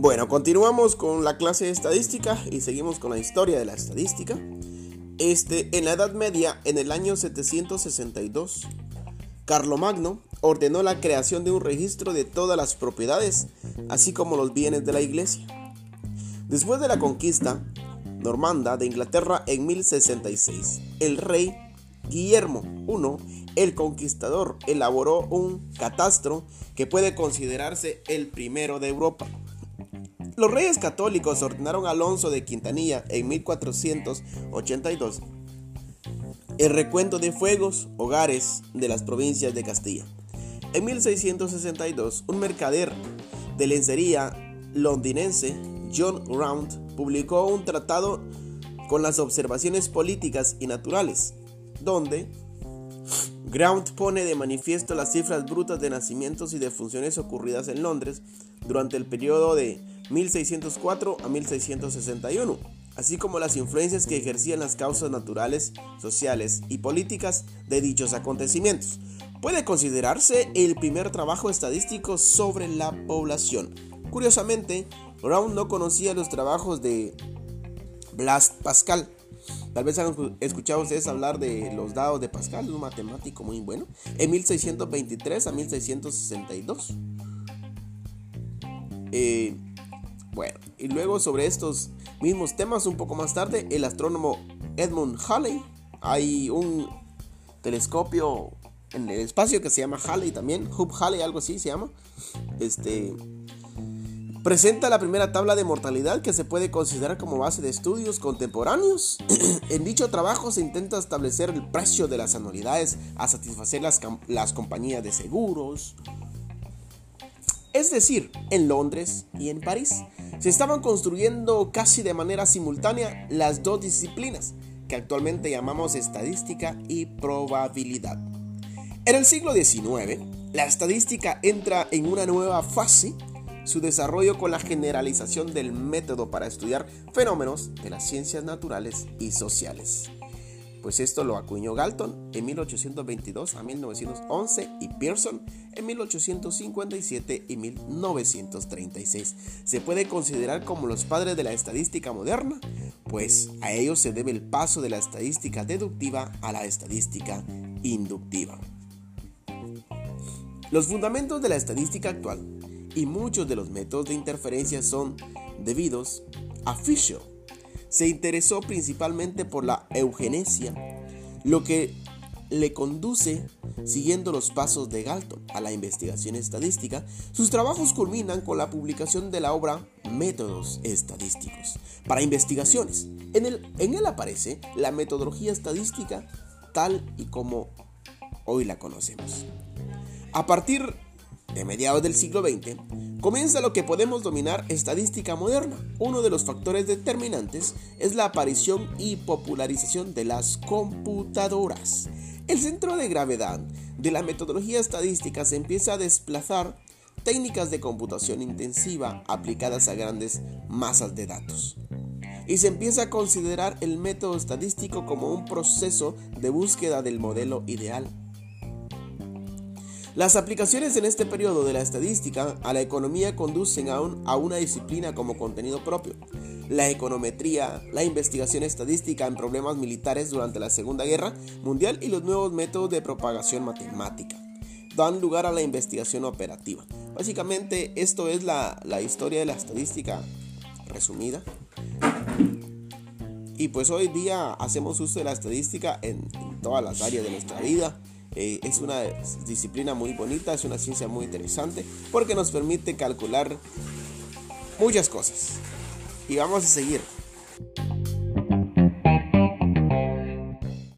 Bueno, continuamos con la clase de estadística y seguimos con la historia de la estadística. Este, en la Edad Media, en el año 762, Carlomagno ordenó la creación de un registro de todas las propiedades, así como los bienes de la iglesia. Después de la conquista normanda de Inglaterra en 1066, el rey Guillermo I, el conquistador, elaboró un catastro que puede considerarse el primero de Europa. Los reyes católicos ordenaron a Alonso de Quintanilla en 1482 el recuento de fuegos, hogares de las provincias de Castilla. En 1662, un mercader de lencería londinense, John Round, publicó un tratado con las observaciones políticas y naturales, donde Ground pone de manifiesto las cifras brutas de nacimientos y de funciones ocurridas en Londres durante el periodo de 1604 a 1661, así como las influencias que ejercían las causas naturales, sociales y políticas de dichos acontecimientos. Puede considerarse el primer trabajo estadístico sobre la población. Curiosamente, Brown no conocía los trabajos de Blas Pascal, Tal vez han escuchado ustedes hablar de los dados de Pascal, un matemático muy bueno, en 1623 a 1662. Eh, bueno, y luego sobre estos mismos temas, un poco más tarde, el astrónomo Edmund Halley, hay un telescopio en el espacio que se llama Halley también, Hub Halley, algo así se llama. Este Presenta la primera tabla de mortalidad que se puede considerar como base de estudios contemporáneos. en dicho trabajo se intenta establecer el precio de las anualidades a satisfacer las, las compañías de seguros. Es decir, en Londres y en París se estaban construyendo casi de manera simultánea las dos disciplinas que actualmente llamamos estadística y probabilidad. En el siglo XIX, la estadística entra en una nueva fase su desarrollo con la generalización del método para estudiar fenómenos de las ciencias naturales y sociales. Pues esto lo acuñó Galton en 1822 a 1911 y Pearson en 1857 y 1936. Se puede considerar como los padres de la estadística moderna, pues a ellos se debe el paso de la estadística deductiva a la estadística inductiva. Los fundamentos de la estadística actual y muchos de los métodos de interferencia son debidos a Fisher. Se interesó principalmente por la eugenesia, lo que le conduce, siguiendo los pasos de Galton, a la investigación estadística. Sus trabajos culminan con la publicación de la obra Métodos Estadísticos para investigaciones. En él, en él aparece la metodología estadística tal y como hoy la conocemos. A partir de mediados del siglo XX, comienza lo que podemos dominar estadística moderna. Uno de los factores determinantes es la aparición y popularización de las computadoras. El centro de gravedad de la metodología estadística se empieza a desplazar técnicas de computación intensiva aplicadas a grandes masas de datos. Y se empieza a considerar el método estadístico como un proceso de búsqueda del modelo ideal las aplicaciones en este periodo de la estadística a la economía conducen a, a, una disciplina como contenido propio. La econometría, la investigación estadística en problemas militares durante la Segunda Guerra Mundial y los nuevos métodos de propagación matemática dan lugar a la investigación operativa. Básicamente esto es la, historia de la estadística resumida. Y pues hoy día hacemos uso de la estadística en todas las áreas de nuestra vida eh, es una disciplina muy bonita, es una ciencia muy interesante porque nos permite calcular muchas cosas. Y vamos a seguir.